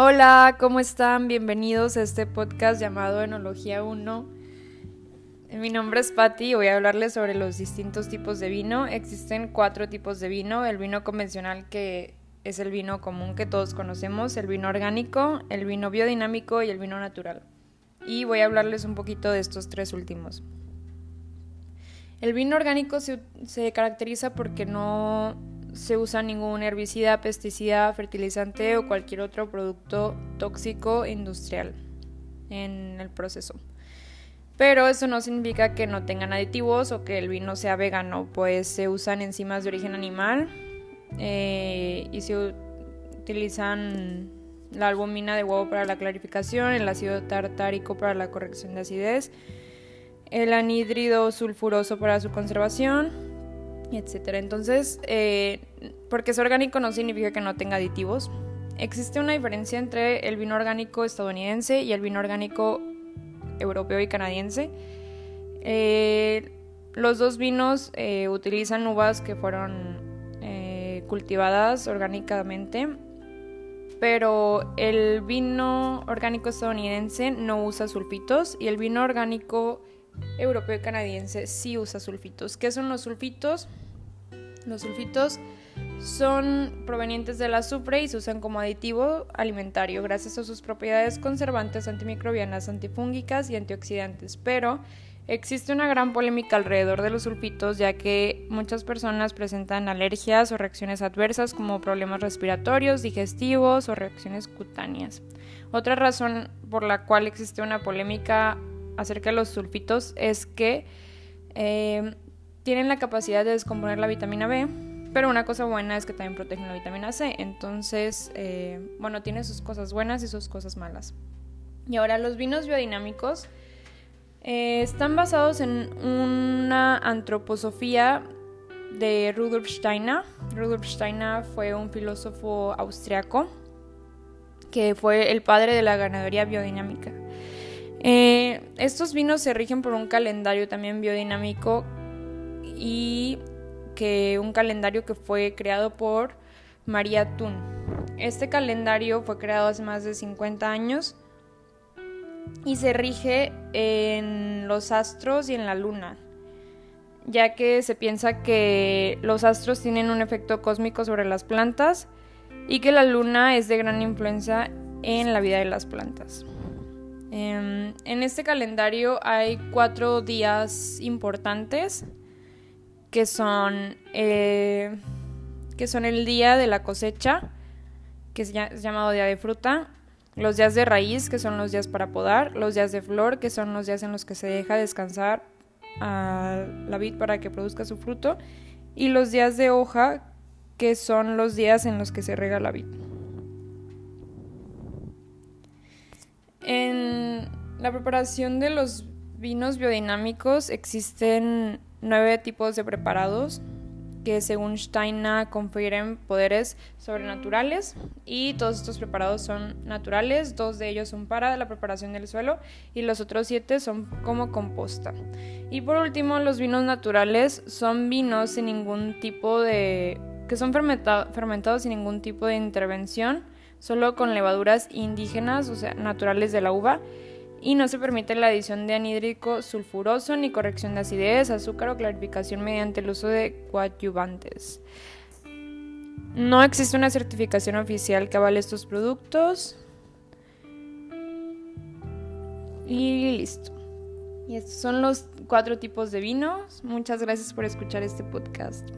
Hola, ¿cómo están? Bienvenidos a este podcast llamado Enología 1. Mi nombre es Patti y voy a hablarles sobre los distintos tipos de vino. Existen cuatro tipos de vino. El vino convencional que es el vino común que todos conocemos, el vino orgánico, el vino biodinámico y el vino natural. Y voy a hablarles un poquito de estos tres últimos. El vino orgánico se, se caracteriza porque no se usa ningún herbicida, pesticida, fertilizante o cualquier otro producto tóxico industrial en el proceso. Pero eso no significa que no tengan aditivos o que el vino sea vegano, pues se usan enzimas de origen animal eh, y se utilizan la albumina de huevo para la clarificación, el ácido tartárico para la corrección de acidez, el anhídrido sulfuroso para su conservación, etc. Entonces, eh, porque es orgánico no significa que no tenga aditivos. Existe una diferencia entre el vino orgánico estadounidense y el vino orgánico europeo y canadiense. Eh, los dos vinos eh, utilizan uvas que fueron cultivadas orgánicamente, pero el vino orgánico estadounidense no usa sulfitos y el vino orgánico europeo y canadiense sí usa sulfitos. ¿Qué son los sulfitos? Los sulfitos son provenientes del azufre y se usan como aditivo alimentario gracias a sus propiedades conservantes, antimicrobianas, antifúngicas y antioxidantes. Pero existe una gran polémica alrededor de los sulfitos ya que muchas personas presentan alergias o reacciones adversas como problemas respiratorios, digestivos o reacciones cutáneas. Otra razón por la cual existe una polémica acerca de los sulfitos es que eh, tienen la capacidad de descomponer la vitamina B, pero una cosa buena es que también protegen la vitamina C. Entonces, eh, bueno, tiene sus cosas buenas y sus cosas malas. Y ahora los vinos biodinámicos eh, están basados en una antroposofía de Rudolf Steiner. Rudolf Steiner fue un filósofo austriaco que fue el padre de la ganadería biodinámica. Eh, estos vinos se rigen por un calendario también biodinámico y que un calendario que fue creado por María Thun. Este calendario fue creado hace más de 50 años y se rige en los astros y en la luna, ya que se piensa que los astros tienen un efecto cósmico sobre las plantas y que la luna es de gran influencia en la vida de las plantas. Em, en este calendario hay cuatro días importantes que son, eh, que son el día de la cosecha, que es, llamado día de fruta, los días de raíz, que son los días para podar, los días de flor, que son los días en los que se deja descansar a la vid para que produzca su fruto, y los días de hoja, que son los días en los que se rega la vid. En la preparación de los vinos biodinámicos existen nueve tipos de preparados que según Steiner confieren poderes sobrenaturales. Y todos estos preparados son naturales, dos de ellos son para la preparación del suelo y los otros siete son como composta. Y por último, los vinos naturales son vinos sin ningún tipo de... que son fermentados sin ningún tipo de intervención solo con levaduras indígenas, o sea, naturales de la uva, y no se permite la adición de anhídrico sulfuroso ni corrección de acidez, azúcar o clarificación mediante el uso de coadyuvantes. No existe una certificación oficial que avale estos productos. Y listo. Y estos son los cuatro tipos de vinos. Muchas gracias por escuchar este podcast.